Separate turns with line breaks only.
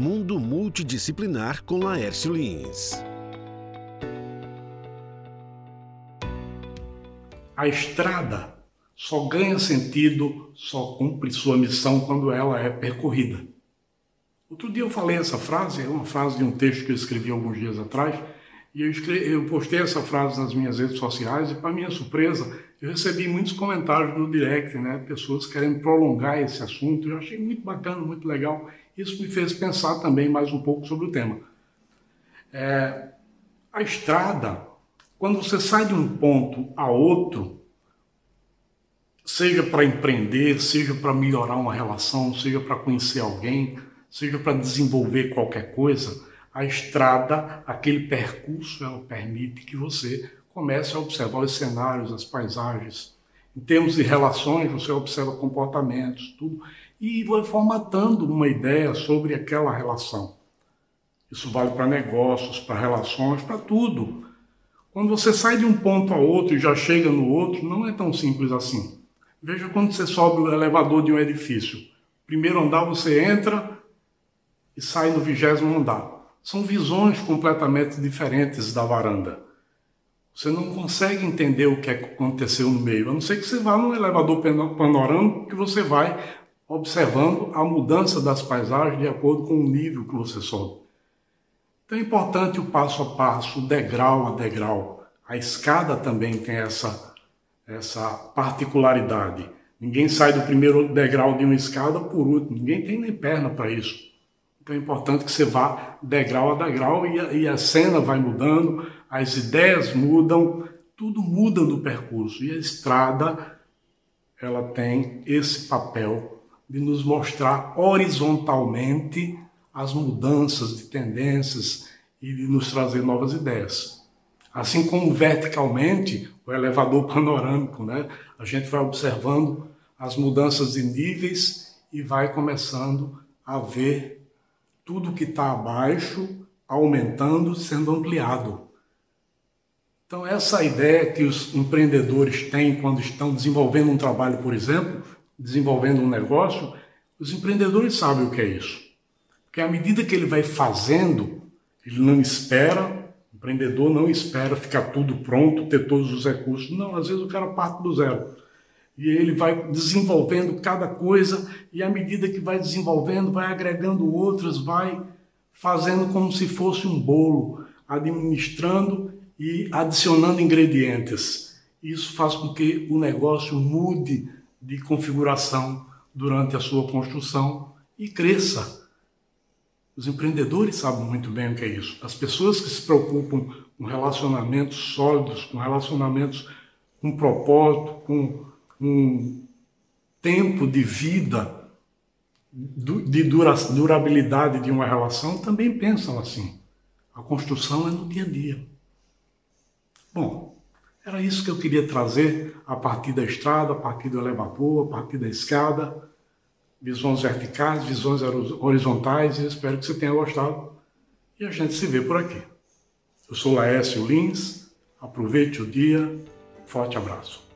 Mundo Multidisciplinar com Laércio Lins.
A estrada só ganha sentido, só cumpre sua missão quando ela é percorrida. Outro dia eu falei essa frase, é uma frase de um texto que eu escrevi alguns dias atrás, e eu, escrevi, eu postei essa frase nas minhas redes sociais e, para minha surpresa, eu recebi muitos comentários no direct, né? Pessoas querendo prolongar esse assunto. Eu achei muito bacana, muito legal. Isso me fez pensar também mais um pouco sobre o tema. É, a estrada, quando você sai de um ponto a outro, seja para empreender, seja para melhorar uma relação, seja para conhecer alguém, seja para desenvolver qualquer coisa, a estrada, aquele percurso, ela permite que você comece a observar os cenários, as paisagens. Em termos de relações, você observa comportamentos, tudo, e vai formatando uma ideia sobre aquela relação. Isso vale para negócios, para relações, para tudo. Quando você sai de um ponto a outro e já chega no outro, não é tão simples assim. Veja quando você sobe o elevador de um edifício. Primeiro andar você entra e sai no vigésimo andar. São visões completamente diferentes da varanda. Você não consegue entender o que aconteceu no meio, a não ser que você vá no elevador panorâmico que você vai observando a mudança das paisagens de acordo com o nível que você sobe. Então é importante o passo a passo, degrau a degrau. A escada também tem essa, essa particularidade. Ninguém sai do primeiro degrau de uma escada por último, ninguém tem nem perna para isso. Então é importante que você vá degrau a degrau e a, e a cena vai mudando, as ideias mudam, tudo muda no percurso. E a estrada, ela tem esse papel de nos mostrar horizontalmente as mudanças de tendências e de nos trazer novas ideias. Assim como verticalmente, o elevador panorâmico, né? A gente vai observando as mudanças de níveis e vai começando a ver tudo que está abaixo aumentando, sendo ampliado. Então, essa ideia que os empreendedores têm quando estão desenvolvendo um trabalho, por exemplo, desenvolvendo um negócio, os empreendedores sabem o que é isso. Porque à medida que ele vai fazendo, ele não espera, o empreendedor não espera ficar tudo pronto, ter todos os recursos. Não, às vezes o cara parte do zero. E ele vai desenvolvendo cada coisa, e à medida que vai desenvolvendo, vai agregando outras, vai fazendo como se fosse um bolo, administrando e adicionando ingredientes. Isso faz com que o negócio mude de configuração durante a sua construção e cresça. Os empreendedores sabem muito bem o que é isso. As pessoas que se preocupam com relacionamentos sólidos, com relacionamentos com propósito, com um tempo de vida, de durabilidade de uma relação, também pensam assim. A construção é no dia a dia. Bom, era isso que eu queria trazer a partir da estrada, a partir do elevador, a partir da escada, visões verticais, visões horizontais, e espero que você tenha gostado. E a gente se vê por aqui. Eu sou Laércio Lins, aproveite o dia, forte abraço.